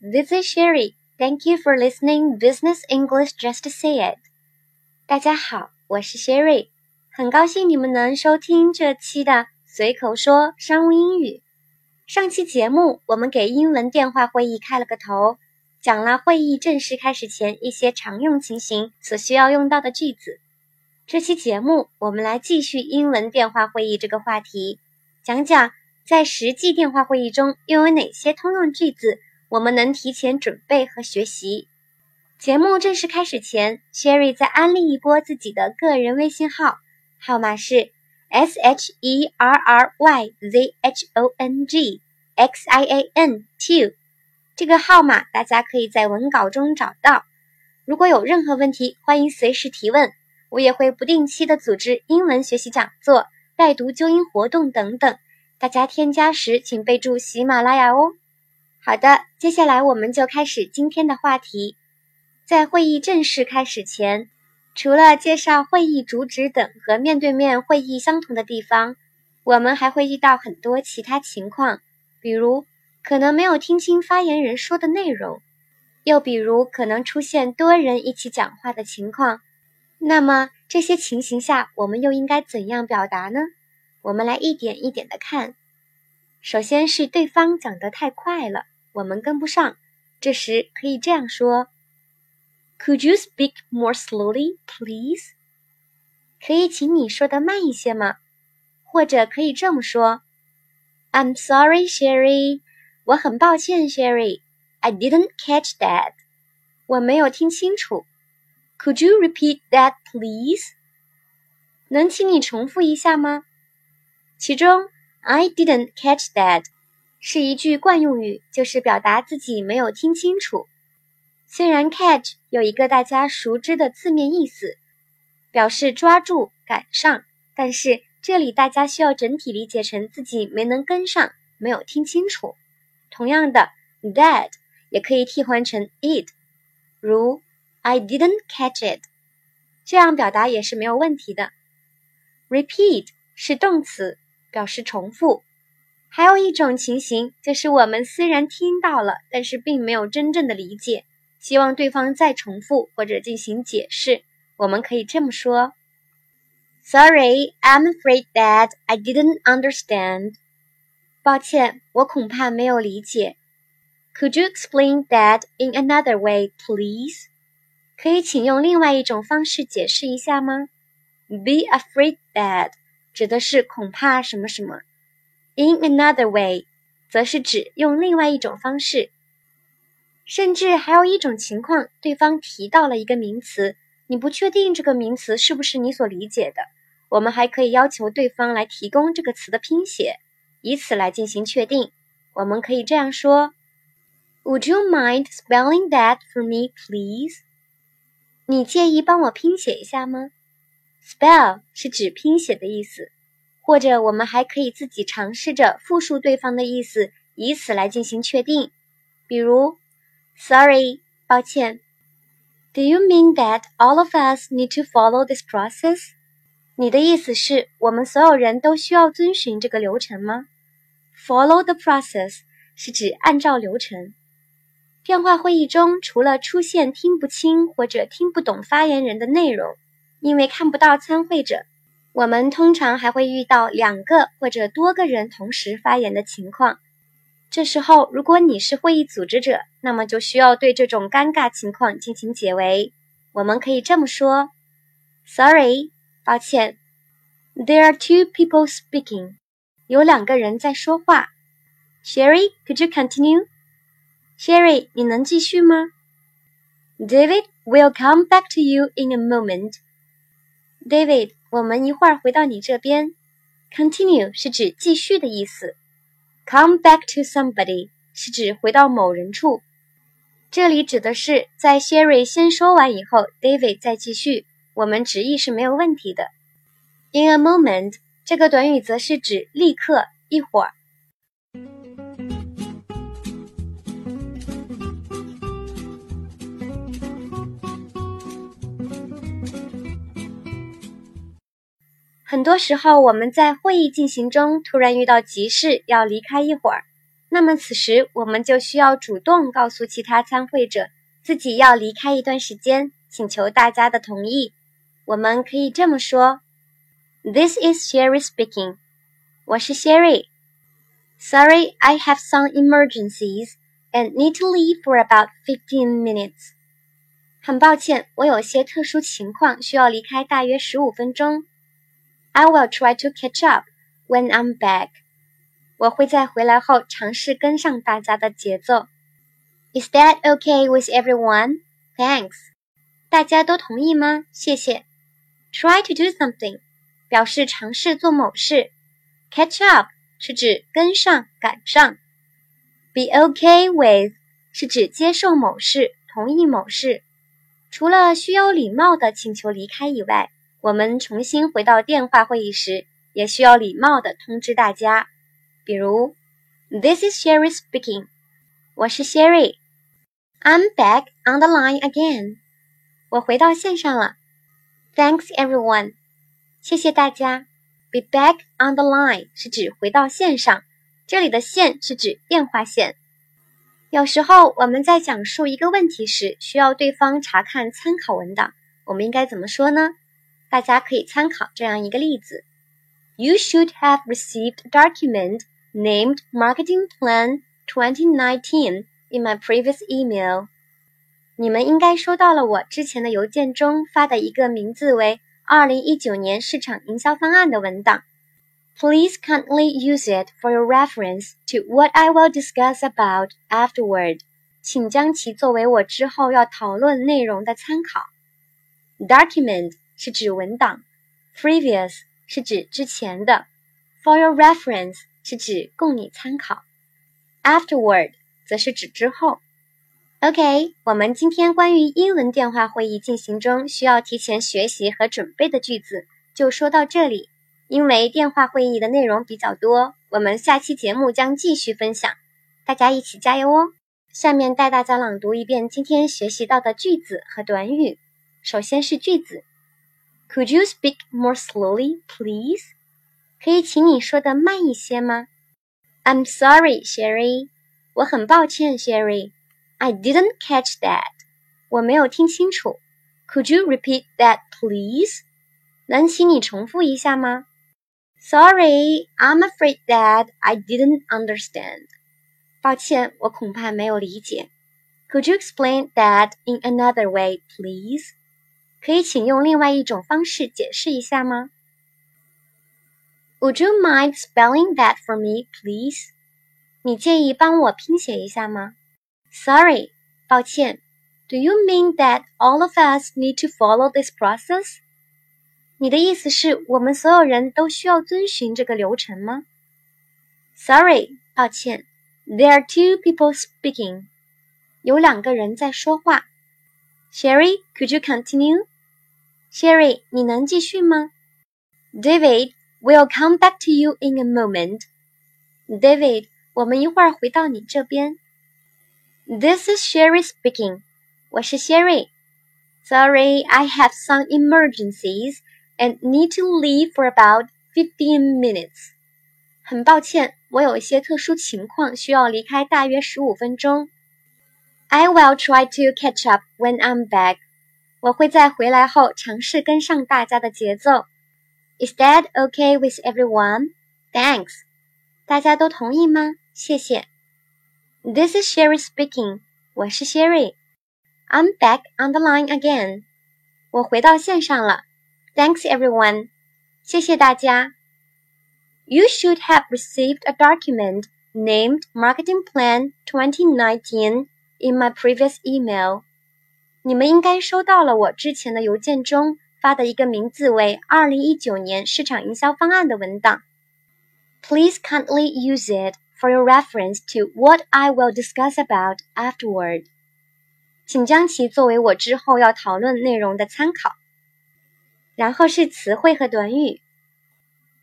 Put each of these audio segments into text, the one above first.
this is Sherry. Thank you for listening Business English Just Say It. 大家好，我是 Sherry，很高兴你们能收听这期的随口说商务英语。上期节目我们给英文电话会议开了个头，讲了会议正式开始前一些常用情形所需要用到的句子。这期节目我们来继续英文电话会议这个话题，讲讲在实际电话会议中又有哪些通用句子我们能提前准备和学习。节目正式开始前，Sherry 再安利一波自己的个人微信号，号码是 S H E R R Y Z H O N G X I A N two。这个号码大家可以在文稿中找到。如果有任何问题，欢迎随时提问。我也会不定期的组织英文学习讲座、带读纠音活动等等，大家添加时请备注喜马拉雅哦。好的，接下来我们就开始今天的话题。在会议正式开始前，除了介绍会议主旨等和面对面会议相同的地方，我们还会遇到很多其他情况，比如可能没有听清发言人说的内容，又比如可能出现多人一起讲话的情况。那么这些情形下，我们又应该怎样表达呢？我们来一点一点的看。首先是对方讲得太快了，我们跟不上，这时可以这样说：“Could you speak more slowly, please？” 可以请你说的慢一些吗？或者可以这么说：“I'm sorry, Sherry。”我很抱歉，Sherry。I didn't catch that。我没有听清楚。Could you repeat that, please？能请你重复一下吗？其中 I didn't catch that 是一句惯用语，就是表达自己没有听清楚。虽然 catch 有一个大家熟知的字面意思，表示抓住、赶上，但是这里大家需要整体理解成自己没能跟上，没有听清楚。同样的，that 也可以替换成 it，如。I didn't catch it，这样表达也是没有问题的。Repeat 是动词，表示重复。还有一种情形，就是我们虽然听到了，但是并没有真正的理解，希望对方再重复或者进行解释。我们可以这么说：Sorry, I'm afraid that I didn't understand。抱歉，我恐怕没有理解。Could you explain that in another way, please？可以请用另外一种方式解释一下吗？Be afraid that 指的是恐怕什么什么，in another way 则是指用另外一种方式。甚至还有一种情况，对方提到了一个名词，你不确定这个名词是不是你所理解的，我们还可以要求对方来提供这个词的拼写，以此来进行确定。我们可以这样说：Would you mind spelling that for me, please? 你介意帮我拼写一下吗？Spell 是指拼写的意思，或者我们还可以自己尝试着复述对方的意思，以此来进行确定。比如，Sorry，抱歉。Do you mean that all of us need to follow this process？你的意思是我们所有人都需要遵循这个流程吗？Follow the process 是指按照流程。电话会议中，除了出现听不清或者听不懂发言人的内容，因为看不到参会者，我们通常还会遇到两个或者多个人同时发言的情况。这时候，如果你是会议组织者，那么就需要对这种尴尬情况进行解围。我们可以这么说：“Sorry，抱歉，There are two people speaking，有两个人在说话。”Sherry，could you continue？Sherry，你能继续吗？David will come back to you in a moment. David，我们一会儿回到你这边。Continue 是指继续的意思。Come back to somebody 是指回到某人处。这里指的是在 Sherry 先说完以后，David 再继续。我们直译是没有问题的。In a moment 这个短语则是指立刻、一会儿。很多时候，我们在会议进行中突然遇到急事，要离开一会儿，那么此时我们就需要主动告诉其他参会者自己要离开一段时间，请求大家的同意。我们可以这么说：This is Sherry speaking。我是 Sherry。Sorry, I have some emergencies and need to leave for about fifteen minutes. 很抱歉，我有些特殊情况需要离开大约十五分钟。I will try to catch up when I'm back. 我会在回来后尝试跟上大家的节奏。Is that okay with everyone? Thanks. 大家都同意吗？谢谢。Try to do something 表示尝试做某事。Catch up 是指跟上、赶上。Be okay with 是指接受某事、同意某事。除了需要礼貌的请求离开以外，我们重新回到电话会议时，也需要礼貌的通知大家。比如，This is Sherry speaking。我是 Sherry。I'm back on the line again。我回到线上了。Thanks everyone。谢谢大家。Be back on the line 是指回到线上，这里的线是指电话线。有时候我们在讲述一个问题时，需要对方查看参考文档，我们应该怎么说呢？大家可以参考这样一个例子：You should have received a document named Marketing Plan 2019 in my previous email。你们应该收到了我之前的邮件中发的一个名字为“二零一九年市场营销方案”的文档。Please kindly use it for your reference to what I will discuss about afterward。请将其作为我之后要讨论内容的参考。Document 是指文档，previous 是指之前的，for your reference 是指供你参考，afterward 则是指之后。OK，我们今天关于英文电话会议进行中需要提前学习和准备的句子就说到这里。因为电话会议的内容比较多，我们下期节目将继续分享，大家一起加油哦！下面带大家朗读一遍今天学习到的句子和短语。首先是句子 ：Could you speak more slowly, please？可以请你说的慢一些吗？I'm sorry, Sherry。我很抱歉，Sherry。I didn't catch that。我没有听清楚。Could you repeat that, please？能请你重复一下吗？Sorry, I'm afraid that I didn't understand. 抱歉，我恐怕没有理解。Could you explain that in another way, please? 可以请用另外一种方式解释一下吗？Would you mind spelling that for me, please? 你介意帮我拼写一下吗？Sorry，抱歉。Do you mean that all of us need to follow this process? 你的意思是我们所有人都需要遵循这个流程吗？Sorry，抱歉。There are two people speaking。有两个人在说话。Sherry，could you continue？continue？Sherry，你能继续吗？David，we'll come back to you in a moment。David，我们一会儿回到你这边。This is Sherry speaking。我是 Sherry。Sorry，I have some emergencies。and need to leave for about fifteen minutes. 很抱歉，我有一些特殊情况需要离开大约十五分钟。I will try to catch up when I'm back. 我会在回来后尝试跟上大家的节奏。Is that okay with everyone? Thanks. 大家都同意吗？谢谢。This is Sherry speaking. 我是 Sherry. I'm back on the line again. 我回到线上了。Thanks everyone. 谢谢大家。You should have received a document named Marketing Plan 2019 in my previous email. 你们应该收到了我之前的邮件中发的一个名字为“二零一九年市场营销方案”的文档。Please kindly use it for your reference to what I will discuss about afterward. 请将其作为我之后要讨论内容的参考。然后是词汇和短语。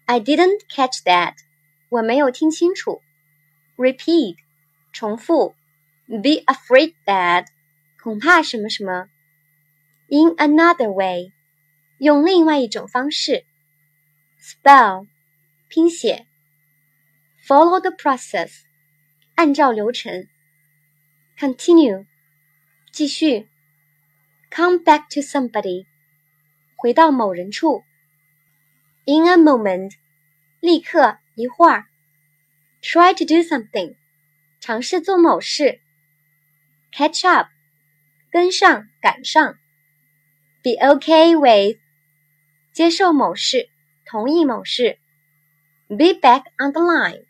I didn't catch that，我没有听清楚。Repeat，重复。Be afraid that，恐怕什么什么。In another way，用另外一种方式。Spell，拼写。Follow the process， 按照流程。Continue，继续。Come back to somebody，回到某人处。In a moment，立刻，一会儿。Try to do something，尝试做某事。Catch up， 跟上，赶上。Be okay with，接受某事，同意某事。Be back on the line，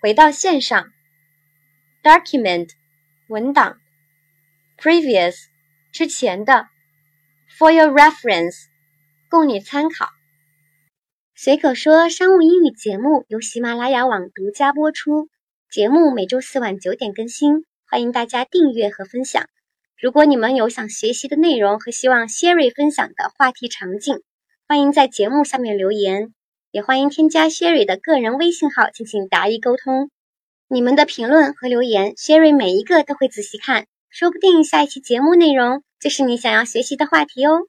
回到线上。Document，文档。Previous，之前的。For your reference，供你参考。随口说商务英语节目由喜马拉雅网独家播出，节目每周四晚九点更新，欢迎大家订阅和分享。如果你们有想学习的内容和希望 Sherry 分享的话题场景，欢迎在节目下面留言，也欢迎添加 Sherry 的个人微信号进行答疑沟通。你们的评论和留言，Sherry 每一个都会仔细看，说不定下一期节目内容就是你想要学习的话题哦。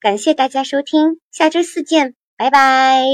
感谢大家收听，下周四见，拜拜。